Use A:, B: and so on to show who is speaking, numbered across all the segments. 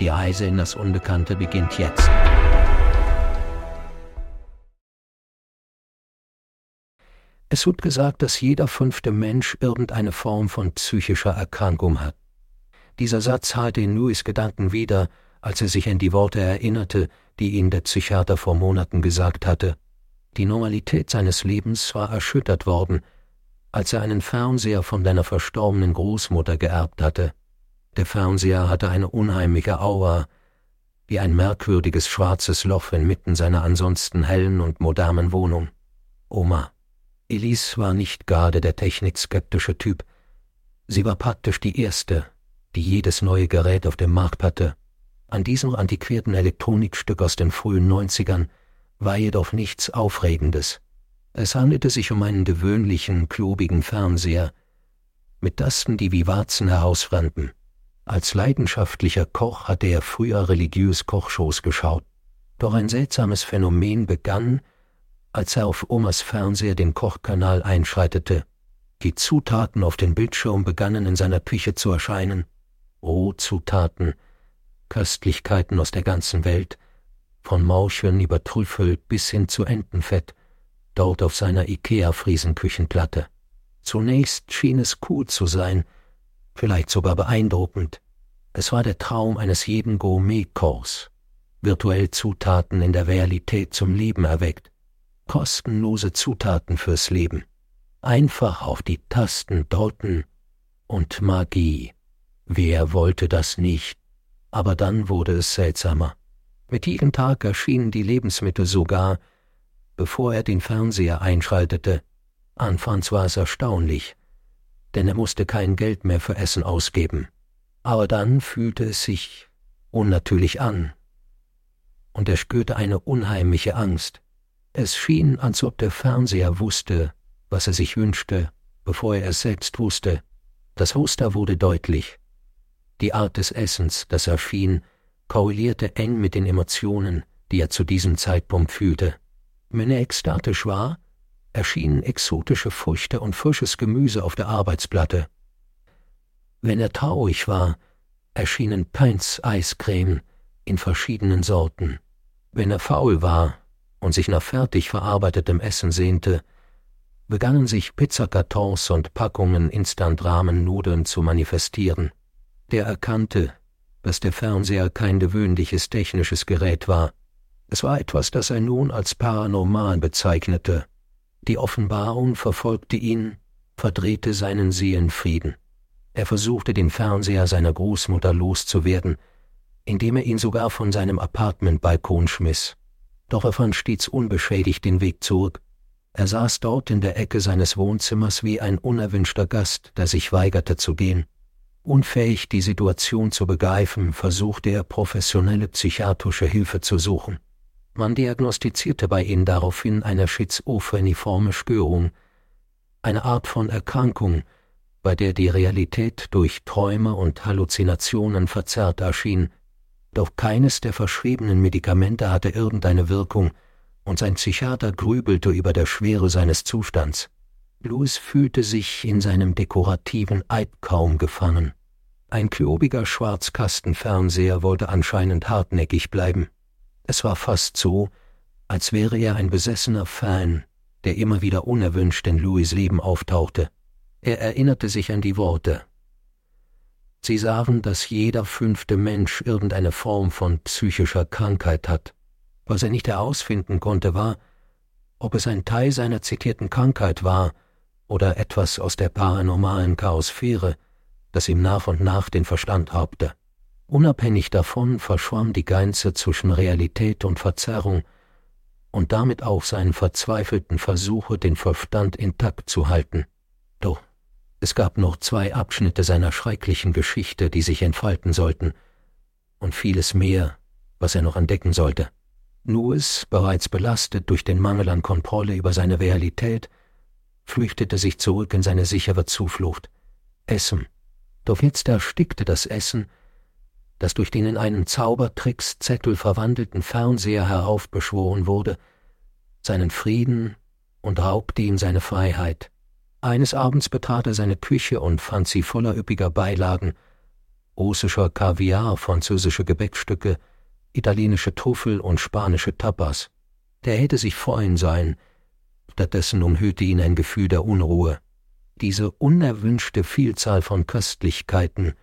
A: Die Reise in das Unbekannte beginnt jetzt. Es wird gesagt, dass jeder fünfte Mensch irgendeine Form von psychischer Erkrankung hat. Dieser Satz halte in Louis Gedanken wieder, als er sich an die Worte erinnerte, die ihn der Psychiater vor Monaten gesagt hatte. Die Normalität seines Lebens war erschüttert worden, als er einen Fernseher von seiner verstorbenen Großmutter geerbt hatte. Der Fernseher hatte eine unheimliche Aura, wie ein merkwürdiges schwarzes Loch inmitten seiner ansonsten hellen und modernen Wohnung. Oma. Elise war nicht gerade der technikskeptische Typ. Sie war praktisch die erste, die jedes neue Gerät auf dem Markt hatte. An diesem antiquierten Elektronikstück aus den frühen Neunzigern war jedoch nichts Aufregendes. Es handelte sich um einen gewöhnlichen, klobigen Fernseher, mit Tasten, die wie Warzen herausbrannten. Als leidenschaftlicher Koch hatte er früher religiös Kochshows geschaut. Doch ein seltsames Phänomen begann, als er auf Omas Fernseher den Kochkanal einschreitete. Die Zutaten auf den Bildschirm begannen in seiner Küche zu erscheinen. Rohzutaten, Köstlichkeiten aus der ganzen Welt, von Mauchen über Trüffel bis hin zu Entenfett, dort auf seiner Ikea-Friesenküchenplatte. Zunächst schien es cool zu sein, vielleicht sogar beeindruckend. Es war der Traum eines jeden Gourmet-Kochs. Virtuell Zutaten in der Realität zum Leben erweckt. Kostenlose Zutaten fürs Leben. Einfach auf die Tasten drücken und Magie. Wer wollte das nicht? Aber dann wurde es seltsamer. Mit jedem Tag erschienen die Lebensmittel sogar, bevor er den Fernseher einschaltete. Anfangs war es erstaunlich, denn er musste kein Geld mehr für Essen ausgeben. Aber dann fühlte es sich unnatürlich an, und er spürte eine unheimliche Angst. Es schien, als ob der Fernseher wusste, was er sich wünschte, bevor er es selbst wusste. Das Muster wurde deutlich. Die Art des Essens, das erschien, korrelierte eng mit den Emotionen, die er zu diesem Zeitpunkt fühlte. Wenn er ekstatisch war, erschienen exotische Früchte und frisches Gemüse auf der Arbeitsplatte. Wenn er traurig war, erschienen Pints Eiscreme in verschiedenen Sorten. Wenn er faul war und sich nach fertig verarbeitetem Essen sehnte, begannen sich Pizzakartons und Packungen Instant-Ramen-Nudeln zu manifestieren. Der erkannte, dass der Fernseher kein gewöhnliches technisches Gerät war. Es war etwas, das er nun als paranormal bezeichnete. Die Offenbarung verfolgte ihn, verdrehte seinen Seelenfrieden. Er versuchte den Fernseher seiner Großmutter loszuwerden, indem er ihn sogar von seinem Apartmentbalkon schmiss. Doch er fand stets unbeschädigt den Weg zurück. Er saß dort in der Ecke seines Wohnzimmers wie ein unerwünschter Gast, der sich weigerte zu gehen. Unfähig, die Situation zu begreifen, versuchte er professionelle psychiatrische Hilfe zu suchen. Man diagnostizierte bei ihm daraufhin eine schizophreniforme Störung, eine Art von Erkrankung, bei der die Realität durch Träume und Halluzinationen verzerrt erschien, doch keines der verschriebenen Medikamente hatte irgendeine Wirkung, und sein Psychiater grübelte über der Schwere seines Zustands. Louis fühlte sich in seinem dekorativen Eid kaum gefangen. Ein klobiger Schwarzkastenfernseher wollte anscheinend hartnäckig bleiben. Es war fast so, als wäre er ein besessener Fan, der immer wieder unerwünscht in Louis Leben auftauchte. Er erinnerte sich an die Worte. Sie sahen, dass jeder fünfte Mensch irgendeine Form von psychischer Krankheit hat. Was er nicht herausfinden konnte, war, ob es ein Teil seiner zitierten Krankheit war oder etwas aus der paranormalen Chaosphäre, das ihm nach und nach den Verstand raubte. Unabhängig davon verschwamm die Grenze zwischen Realität und Verzerrung und damit auch seinen verzweifelten Versuche, den Verstand intakt zu halten. Doch es gab noch zwei Abschnitte seiner schrecklichen Geschichte, die sich entfalten sollten, und vieles mehr, was er noch entdecken sollte. Louis, bereits belastet durch den Mangel an Kontrolle über seine Realität, flüchtete sich zurück in seine sichere Zuflucht. Essen. Doch jetzt erstickte das Essen, das durch den in einen Zaubertrickszettel verwandelten Fernseher heraufbeschworen wurde, seinen Frieden und raubte ihm seine Freiheit. Eines Abends betrat er seine Küche und fand sie voller üppiger Beilagen, russischer Kaviar, französische Gebäckstücke, italienische Truffel und spanische Tapas. Der hätte sich freuen sollen, stattdessen umhüllte ihn ein Gefühl der Unruhe. Diese unerwünschte Vielzahl von Köstlichkeiten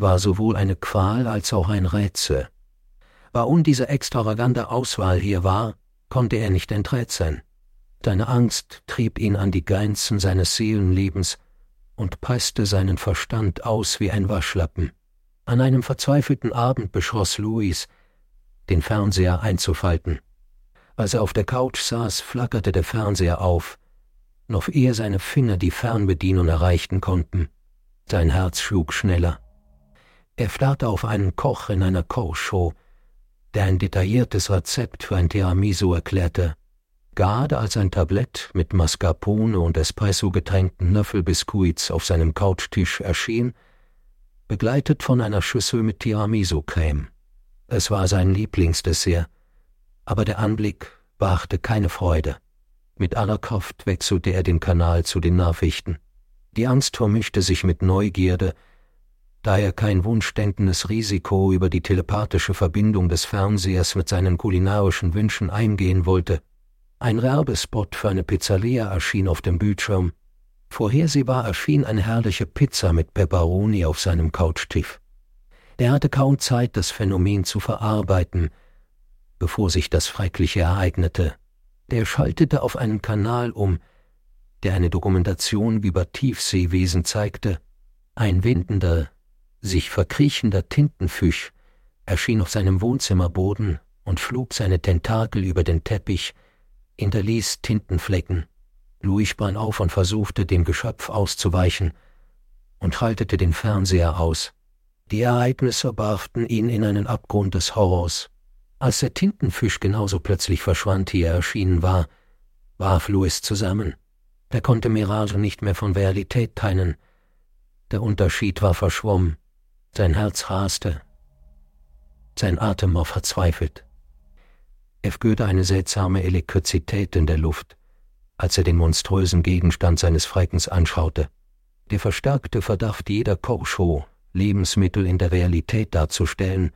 A: war sowohl eine Qual als auch ein Rätsel. Warum diese extravagante Auswahl hier war, konnte er nicht enträtseln. Deine Angst trieb ihn an die Grenzen seines Seelenlebens und presste seinen Verstand aus wie ein Waschlappen. An einem verzweifelten Abend beschloss Louis, den Fernseher einzufalten. Als er auf der Couch saß, flackerte der Fernseher auf, noch ehe seine Finger die Fernbedienung erreichten konnten. Sein Herz schlug schneller. Er starrte auf einen Koch in einer Kochshow, der ein detailliertes Rezept für ein Tiramisu erklärte, gerade als ein Tablett mit Mascarpone und Espresso getränkten Nöffelbiskuits auf seinem Couchtisch erschien, begleitet von einer Schüssel mit Tiramisu-Creme. Es war sein Lieblingsdessert, aber der Anblick brachte keine Freude. Mit aller Kraft wechselte er den Kanal zu den Nachrichten. Die Angst vermischte sich mit Neugierde, da er kein wunschdenkendes Risiko über die telepathische Verbindung des Fernsehers mit seinen kulinarischen Wünschen eingehen wollte. Ein Werbespot für eine Pizzeria erschien auf dem Bildschirm. Vorhersehbar erschien eine herrliche Pizza mit Pepperoni auf seinem Couchtisch. Er hatte kaum Zeit, das Phänomen zu verarbeiten, bevor sich das Schreckliche ereignete. Der schaltete auf einen Kanal um, der eine Dokumentation über Tiefseewesen zeigte. Ein windender, sich verkriechender Tintenfisch erschien auf seinem Wohnzimmerboden und flog seine Tentakel über den Teppich, hinterließ Tintenflecken. Louis sprang auf und versuchte, dem Geschöpf auszuweichen und schaltete den Fernseher aus. Die Ereignisse warften ihn in einen Abgrund des Horrors. Als der Tintenfisch genauso plötzlich verschwand, wie er erschienen war, warf Louis zusammen. Er konnte Mirage nicht mehr von Realität teilen. Der Unterschied war verschwommen. Sein Herz raste, sein Atem war verzweifelt. Er spürte eine seltsame Elektrizität in der Luft, als er den monströsen Gegenstand seines Freckens anschaute. Der verstärkte Verdacht jeder Kochshow, Lebensmittel in der Realität darzustellen,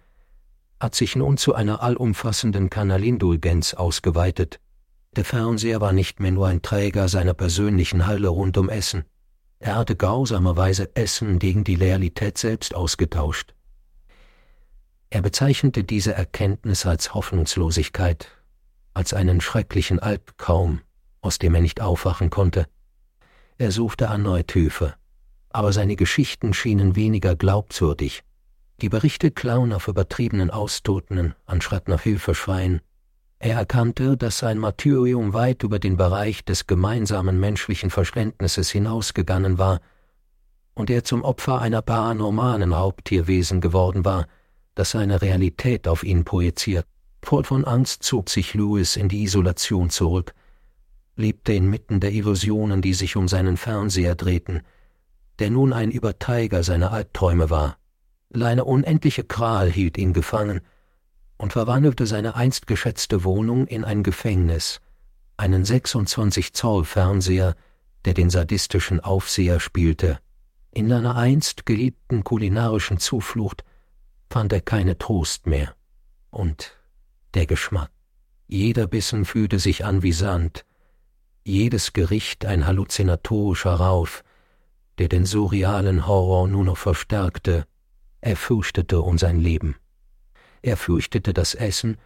A: hat sich nun zu einer allumfassenden Kanalindulgenz ausgeweitet. Der Fernseher war nicht mehr nur ein Träger seiner persönlichen Halle rund um Essen. Er hatte grausamerweise Essen gegen die Realität selbst ausgetauscht. Er bezeichnete diese Erkenntnis als Hoffnungslosigkeit, als einen schrecklichen Albtraum, aus dem er nicht aufwachen konnte. Er suchte erneut Hilfe, aber seine Geschichten schienen weniger glaubwürdig. Die Berichte klauen auf übertriebenen Austoten, anstatt nach Hilfe schreien. Er erkannte, dass sein Martyrium weit über den Bereich des gemeinsamen menschlichen Verständnisses hinausgegangen war und er zum Opfer einer paranormalen Haupttierwesen geworden war, das seine Realität auf ihn projiziert. Voll von Angst zog sich Louis in die Isolation zurück, lebte inmitten der Illusionen, die sich um seinen Fernseher drehten, der nun ein Überteiger seiner Albträume war. Eine unendliche Qual hielt ihn gefangen, und verwandelte seine einst geschätzte Wohnung in ein Gefängnis, einen 26 Zoll Fernseher, der den sadistischen Aufseher spielte. In seiner einst geliebten kulinarischen Zuflucht fand er keine Trost mehr. Und der Geschmack. Jeder Bissen fühlte sich an wie Sand, jedes Gericht ein halluzinatorischer Rauf, der den surrealen Horror nur noch verstärkte, er fürchtete um sein Leben. Er fürchtete das Essen,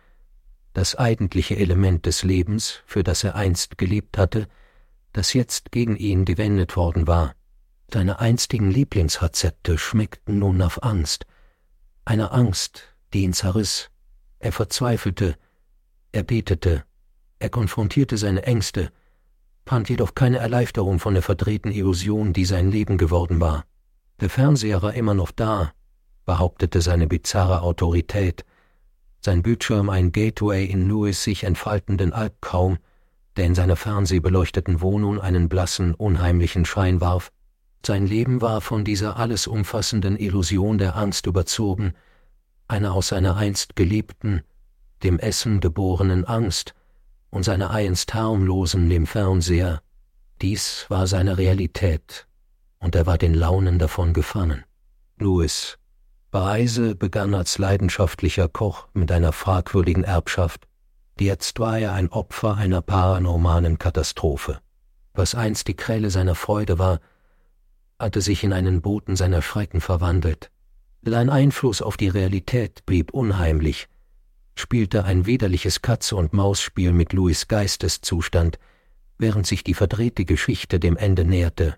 A: das eigentliche Element des Lebens, für das er einst gelebt hatte, das jetzt gegen ihn gewendet worden war. Seine einstigen Lieblingsrezepte schmeckten nun auf Angst, eine Angst, die ihn zerriss. Er verzweifelte, er betete, er konfrontierte seine Ängste, fand jedoch keine Erleichterung von der verdrehten Illusion, die sein Leben geworden war. Der Fernseher war immer noch da, behauptete seine bizarre Autorität, sein Bildschirm ein Gateway in Lewis sich entfaltenden Albtraum, der in seiner fernsehbeleuchteten Wohnung einen blassen, unheimlichen Schein warf. Sein Leben war von dieser alles umfassenden Illusion der Angst überzogen, einer aus seiner einst geliebten, dem Essen geborenen Angst und seiner einst harmlosen dem Fernseher. Dies war seine Realität, und er war den Launen davon gefangen. Louis Beise begann als leidenschaftlicher Koch mit einer fragwürdigen Erbschaft. Jetzt war er ein Opfer einer paranormalen Katastrophe. Was einst die Kräle seiner Freude war, hatte sich in einen Boten seiner Schrecken verwandelt. Sein Einfluss auf die Realität blieb unheimlich, spielte ein widerliches Katze-und-Maus-Spiel mit Louis Geisteszustand, während sich die verdrehte Geschichte dem Ende näherte.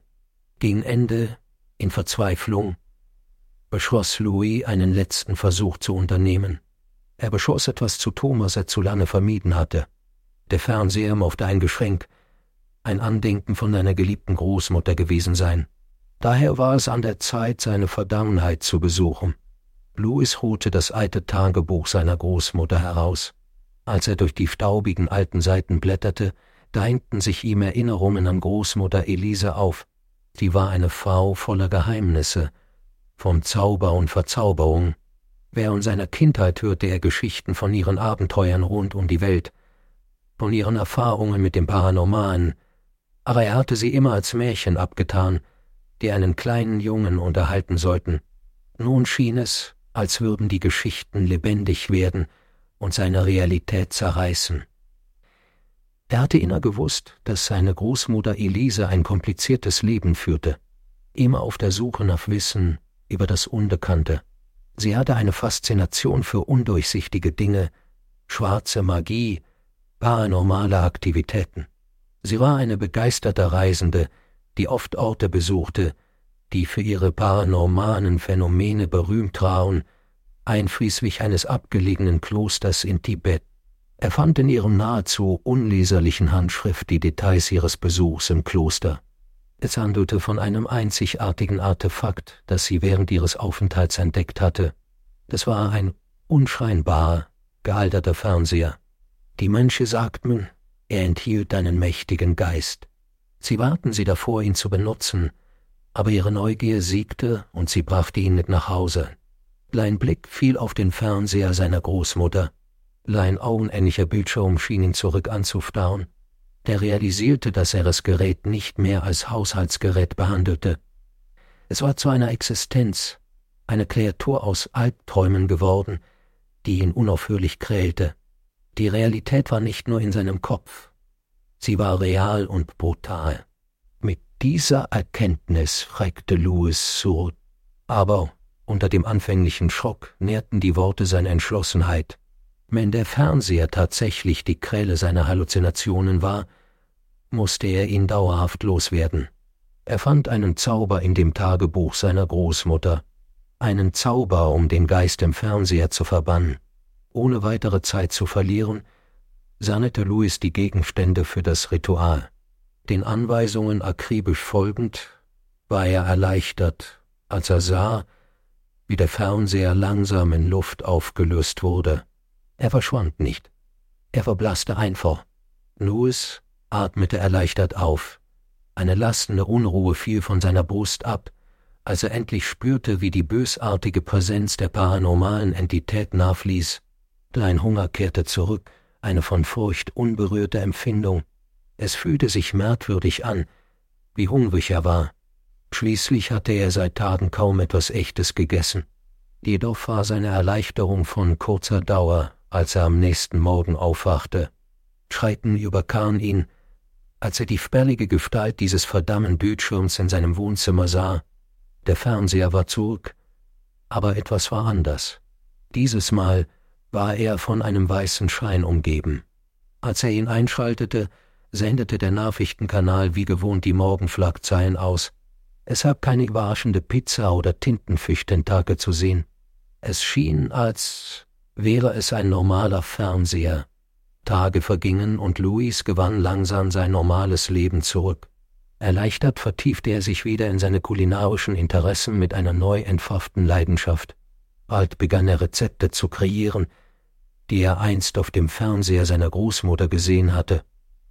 A: Gegen Ende, in Verzweiflung, beschloss Louis, einen letzten Versuch zu unternehmen. Er beschloss etwas zu tun, was er zu lange vermieden hatte. Der Fernseher mochte ein Geschenk, ein Andenken von seiner geliebten Großmutter gewesen sein. Daher war es an der Zeit, seine Vergangenheit zu besuchen. Louis holte das alte Tagebuch seiner Großmutter heraus. Als er durch die staubigen alten Seiten blätterte, drängten sich ihm Erinnerungen an Großmutter Elise auf. Sie war eine Frau voller Geheimnisse, vom Zauber und Verzauberung. Während seiner Kindheit hörte er Geschichten von ihren Abenteuern rund um die Welt, von ihren Erfahrungen mit dem Paranormalen, aber er hatte sie immer als Märchen abgetan, die einen kleinen Jungen unterhalten sollten. Nun schien es, als würden die Geschichten lebendig werden und seine Realität zerreißen. Er hatte inner gewusst, dass seine Großmutter Elise ein kompliziertes Leben führte, immer auf der Suche nach Wissen über das Unbekannte. Sie hatte eine Faszination für undurchsichtige Dinge, schwarze Magie, paranormale Aktivitäten. Sie war eine begeisterte Reisende, die oft Orte besuchte, die für ihre paranormalen Phänomene berühmt waren, einschließlich eines abgelegenen Klosters in Tibet. Er fand in ihrem nahezu unleserlichen Handschrift die Details ihres Besuchs im Kloster. Es handelte von einem einzigartigen Artefakt, das sie während ihres Aufenthalts entdeckt hatte. Das war ein unscheinbarer, gealterter Fernseher. Die Mönche sagten, er enthielt einen mächtigen Geist. Sie warten sie davor, ihn zu benutzen, aber ihre Neugier siegte und sie brachte ihn mit nach Hause. Lein Blick fiel auf den Fernseher seiner Großmutter. Lein augenähnlicher Bildschirm schien ihn zurück anzustarren. Der realisierte, dass er das Gerät nicht mehr als Haushaltsgerät behandelte. Es war zu einer Existenz, eine Kreatur aus Albträumen geworden, die ihn unaufhörlich quälte. Die Realität war nicht nur in seinem Kopf, Sie war real und brutal. Mit dieser Erkenntnis schreckte Louis so, aber unter dem anfänglichen Schock nährten die Worte seine Entschlossenheit. Wenn der Fernseher tatsächlich die Quelle seiner Halluzinationen war, musste er ihn dauerhaft loswerden. Er fand einen Zauber in dem Tagebuch seiner Großmutter, einen Zauber, um den Geist im Fernseher zu verbannen. Ohne weitere Zeit zu verlieren, sammelte Louis die Gegenstände für das Ritual. Den Anweisungen akribisch folgend, war er erleichtert, als er sah, wie der Fernseher langsam in Luft aufgelöst wurde. Er verschwand nicht. Er verblasste einfach. Louis atmete erleichtert auf. Eine lastende Unruhe fiel von seiner Brust ab, als er endlich spürte, wie die bösartige Präsenz der paranormalen Entität nachließ. Dein Hunger kehrte zurück, eine von Furcht unberührte Empfindung. Es fühlte sich merkwürdig an, wie hungrig er war. Schließlich hatte er seit Tagen kaum etwas Echtes gegessen. Jedoch war seine Erleichterung von kurzer Dauer, als er am nächsten Morgen aufwachte. Schrecken überkam ihn, als er die spärlige Gestalt dieses verdammten Bildschirms in seinem Wohnzimmer sah. Der Fernseher war zurück, aber etwas war anders. Dieses Mal war er von einem weißen Schein umgeben. Als er ihn einschaltete, sendete der Nachrichtenkanal wie gewohnt die Morgenflagzeilen aus. Es gab keine überraschende Pizza oder Tintenfischtentakel zu sehen. Es schien, als wäre es ein normaler Fernseher. Tage vergingen und Louis gewann langsam sein normales Leben zurück. Erleichtert vertiefte er sich wieder in seine kulinarischen Interessen mit einer neu entfachten Leidenschaft. Bald begann er Rezepte zu kreieren, die er einst auf dem Fernseher seiner Großmutter gesehen hatte.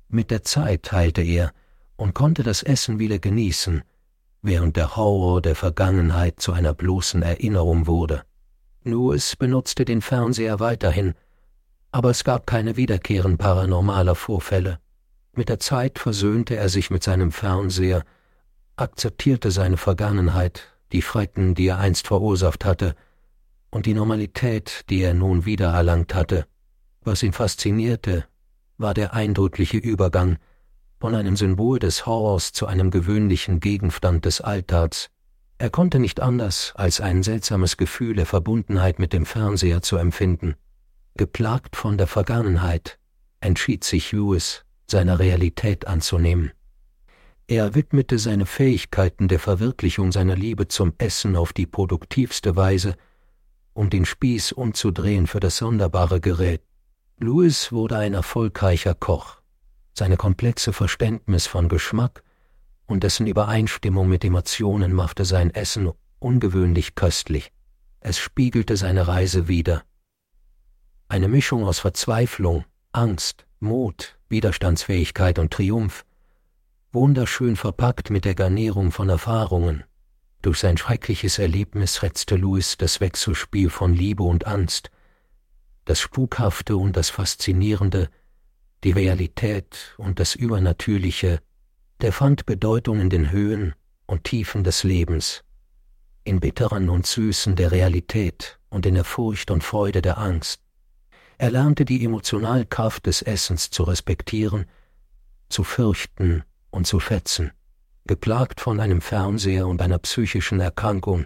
A: Mit der Zeit heilte er und konnte das Essen wieder genießen, während der Horror der Vergangenheit zu einer bloßen Erinnerung wurde. Lewis benutzte den Fernseher weiterhin, aber es gab keine wiederkehren paranormaler Vorfälle. Mit der Zeit versöhnte er sich mit seinem Fernseher, akzeptierte seine Vergangenheit, die Schrecken, die er einst verursacht hatte, und die Normalität, die er nun wiedererlangt hatte. Was ihn faszinierte, war der eindrückliche Übergang von einem Symbol des Horrors zu einem gewöhnlichen Gegenstand des Alltags. Er konnte nicht anders, als ein seltsames Gefühl der Verbundenheit mit dem Fernseher zu empfinden. Geplagt von der Vergangenheit, entschied sich Lewis, seiner Realität anzunehmen. Er widmete seine Fähigkeiten der Verwirklichung seiner Liebe zum Essen auf die produktivste Weise, um den Spieß umzudrehen für das sonderbare Gerät. Louis wurde ein erfolgreicher Koch. Seine komplexe Verständnis von Geschmack und dessen Übereinstimmung mit Emotionen machte sein Essen ungewöhnlich köstlich. Es spiegelte seine Reise wider. Eine Mischung aus Verzweiflung, Angst, Mut, Widerstandsfähigkeit und Triumph, wunderschön verpackt mit der Garnierung von Erfahrungen. Durch sein schreckliches Erlebnis retzte Louis das Wechselspiel von Liebe und Angst, das Spukhafte und das Faszinierende, die Realität und das Übernatürliche, der fand Bedeutung in den Höhen und Tiefen des Lebens, in bitteren und Süßen der Realität und in der Furcht und Freude der Angst. Er lernte die Emotionalkraft des Essens zu respektieren, zu fürchten und zu schätzen. Geplagt von einem Fernseher und einer psychischen Erkrankung,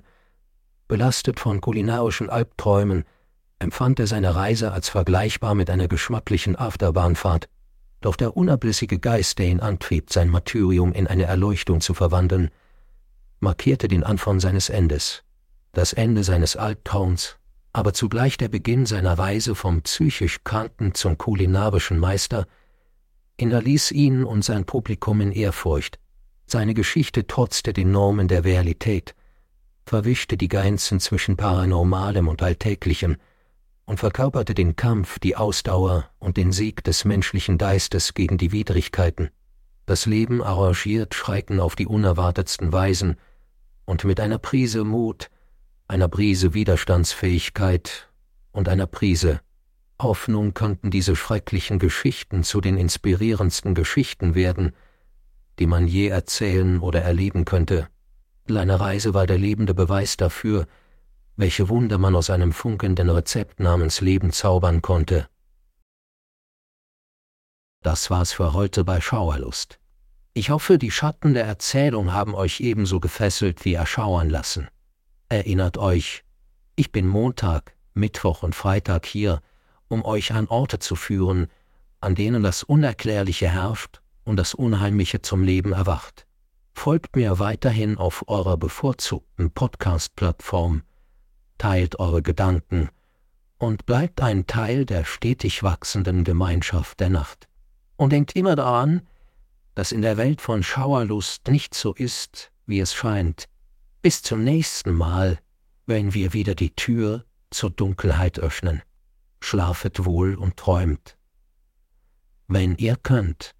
A: belastet von kulinarischen Albträumen, empfand er seine Reise als vergleichbar mit einer geschmacklichen Afterbahnfahrt, doch der unablässige Geist, der ihn antrieb, sein Martyrium in eine Erleuchtung zu verwandeln, markierte den Anfang seines Endes, das Ende seines Albtraums, aber zugleich der Beginn seiner Reise vom psychisch Kranken zum kulinarischen Meister, hinterließ ihn und sein Publikum in Ehrfurcht. Seine Geschichte trotzte den Normen der Realität, verwischte die Grenzen zwischen Paranormalem und Alltäglichem und verkörperte den Kampf, die Ausdauer und den Sieg des menschlichen Geistes gegen die Widrigkeiten. Das Leben arrangiert Schrecken auf die unerwartetsten Weisen, und mit einer Prise Mut, einer Prise Widerstandsfähigkeit und einer Prise Hoffnung konnten diese schrecklichen Geschichten zu den inspirierendsten Geschichten werden, die man je erzählen oder erleben könnte. Kleine Reise war der lebende Beweis dafür, welche Wunder man aus einem funkenden Rezept namens Leben zaubern konnte. Das war's für heute bei Schauerlust. Ich hoffe, die Schatten der Erzählung haben euch ebenso gefesselt wie erschauern lassen. Erinnert euch, ich bin Montag, Mittwoch und Freitag hier, um euch an Orte zu führen, an denen das Unerklärliche herrscht und das Unheimliche zum Leben erwacht. Folgt mir weiterhin auf eurer bevorzugten Podcast-Plattform, teilt eure Gedanken und bleibt ein Teil der stetig wachsenden Gemeinschaft der Nacht. Und denkt immer daran, dass in der Welt von Schauerlust nicht so ist, wie es scheint. Bis zum nächsten Mal, wenn wir wieder die Tür zur Dunkelheit öffnen schlafet wohl und träumt. Wenn ihr könnt,